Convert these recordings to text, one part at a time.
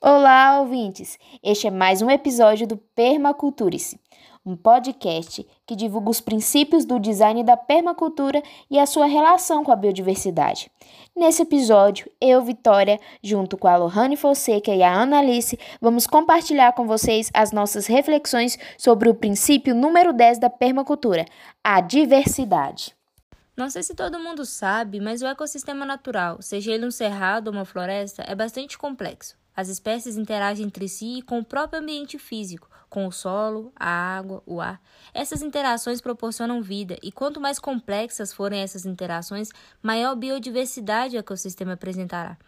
Olá, ouvintes! Este é mais um episódio do Permaculturice, um podcast que divulga os princípios do design da permacultura e a sua relação com a biodiversidade. Nesse episódio, eu, Vitória, junto com a Lohane Fonseca e a Ana Alice, vamos compartilhar com vocês as nossas reflexões sobre o princípio número 10 da permacultura, a diversidade. Não sei se todo mundo sabe, mas o ecossistema natural, seja ele um cerrado ou uma floresta, é bastante complexo. As espécies interagem entre si e com o próprio ambiente físico, com o solo, a água, o ar. Essas interações proporcionam vida, e quanto mais complexas forem essas interações, maior biodiversidade o ecossistema apresentará.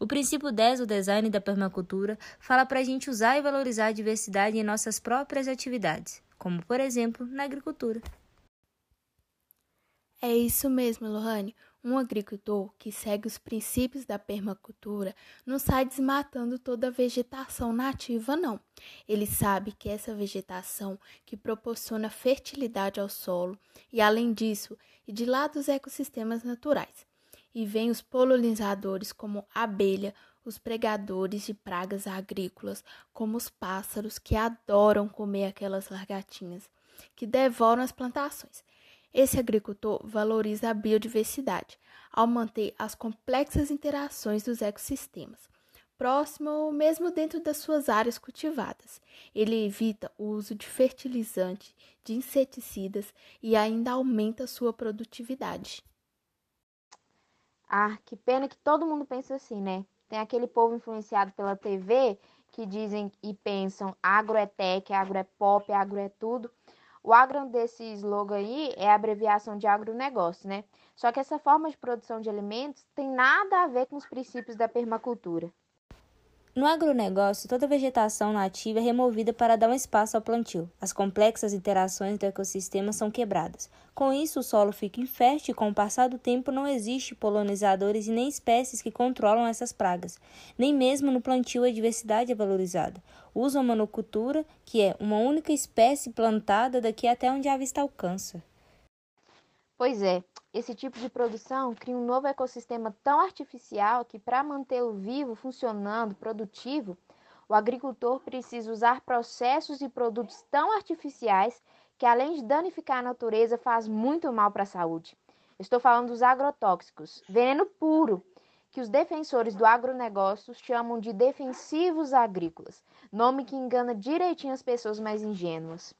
O princípio 10 do design da permacultura fala para a gente usar e valorizar a diversidade em nossas próprias atividades, como, por exemplo, na agricultura. É isso mesmo, Lohane. Um agricultor que segue os princípios da permacultura não sai desmatando toda a vegetação nativa, não. Ele sabe que essa vegetação que proporciona fertilidade ao solo e, além disso, e de lá dos ecossistemas naturais. E vem os polinizadores como abelha, os pregadores de pragas agrícolas, como os pássaros que adoram comer aquelas largatinhas, que devoram as plantações. Esse agricultor valoriza a biodiversidade ao manter as complexas interações dos ecossistemas, próximo ou mesmo dentro das suas áreas cultivadas. Ele evita o uso de fertilizantes, de inseticidas e ainda aumenta sua produtividade. Ah, que pena que todo mundo pensa assim, né? Tem aquele povo influenciado pela TV que dizem e pensam agro é tech, agro é pop, agro é tudo. O agro desse slogan aí é a abreviação de agronegócio, né? Só que essa forma de produção de alimentos tem nada a ver com os princípios da permacultura. No agronegócio, toda vegetação nativa é removida para dar um espaço ao plantio. As complexas interações do ecossistema são quebradas. Com isso, o solo fica infértil e, com o passar do tempo, não existe polinizadores e nem espécies que controlam essas pragas. Nem mesmo no plantio a diversidade é valorizada. Usa a monocultura, que é uma única espécie plantada daqui até onde a vista alcança. Pois é, esse tipo de produção cria um novo ecossistema tão artificial que, para mantê-lo vivo, funcionando, produtivo, o agricultor precisa usar processos e produtos tão artificiais que, além de danificar a natureza, faz muito mal para a saúde. Estou falando dos agrotóxicos, veneno puro, que os defensores do agronegócio chamam de defensivos agrícolas, nome que engana direitinho as pessoas mais ingênuas.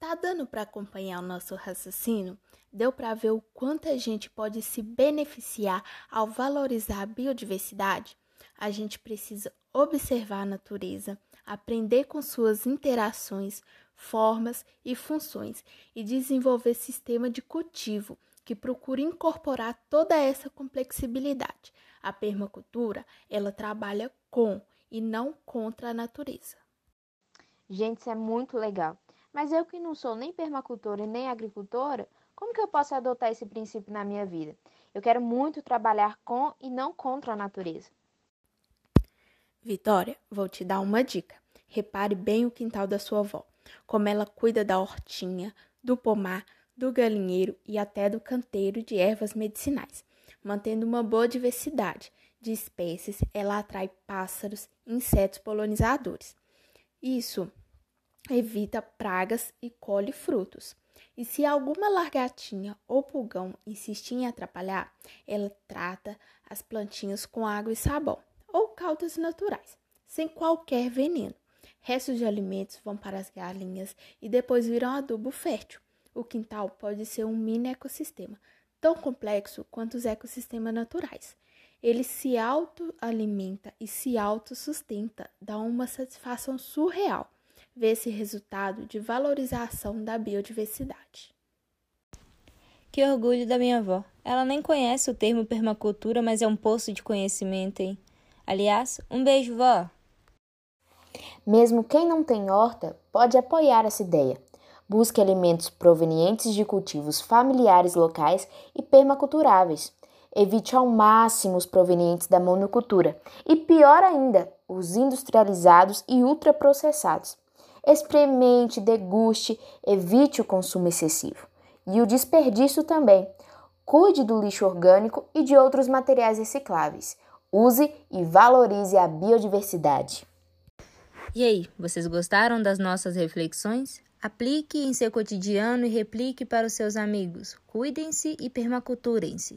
Tá dando para acompanhar o nosso raciocínio? Deu para ver o quanto a gente pode se beneficiar ao valorizar a biodiversidade? A gente precisa observar a natureza, aprender com suas interações, formas e funções e desenvolver sistema de cultivo que procure incorporar toda essa complexibilidade. A permacultura, ela trabalha com e não contra a natureza. Gente, isso é muito legal. Mas eu que não sou nem permacultora nem agricultora, como que eu posso adotar esse princípio na minha vida? Eu quero muito trabalhar com e não contra a natureza. Vitória, vou te dar uma dica. Repare bem o quintal da sua avó, como ela cuida da hortinha, do pomar, do galinheiro e até do canteiro de ervas medicinais. Mantendo uma boa diversidade de espécies, ela atrai pássaros, insetos polinizadores. Isso evita pragas e colhe frutos. E se alguma largatinha ou pulgão insistir em atrapalhar, ela trata as plantinhas com água e sabão ou caldas naturais, sem qualquer veneno. Restos de alimentos vão para as galinhas e depois viram adubo fértil. O quintal pode ser um mini ecossistema, tão complexo quanto os ecossistemas naturais. Ele se autoalimenta e se autossustenta, dá uma satisfação surreal ver esse resultado de valorização da biodiversidade. Que orgulho da minha avó. Ela nem conhece o termo permacultura, mas é um poço de conhecimento, hein? Aliás, um beijo, vó! Mesmo quem não tem horta pode apoiar essa ideia. Busque alimentos provenientes de cultivos familiares locais e permaculturáveis. Evite ao máximo os provenientes da monocultura e, pior ainda, os industrializados e ultraprocessados. Experimente, deguste, evite o consumo excessivo. E o desperdício também. Cuide do lixo orgânico e de outros materiais recicláveis. Use e valorize a biodiversidade. E aí, vocês gostaram das nossas reflexões? Aplique em seu cotidiano e replique para os seus amigos. Cuidem-se e permaculturem-se.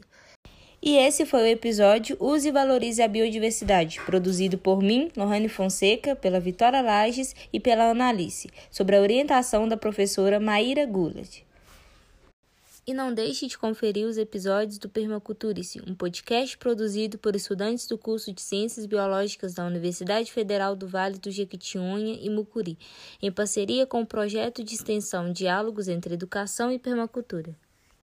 E esse foi o episódio Use e Valorize a Biodiversidade, produzido por mim, Lohane Fonseca, pela Vitória Lages e pela Analice, sob a orientação da professora Maíra Gullard. E não deixe de conferir os episódios do Permaculturice, um podcast produzido por estudantes do curso de Ciências Biológicas da Universidade Federal do Vale do Jequitinhonha e Mucuri, em parceria com o projeto de extensão Diálogos entre Educação e Permacultura.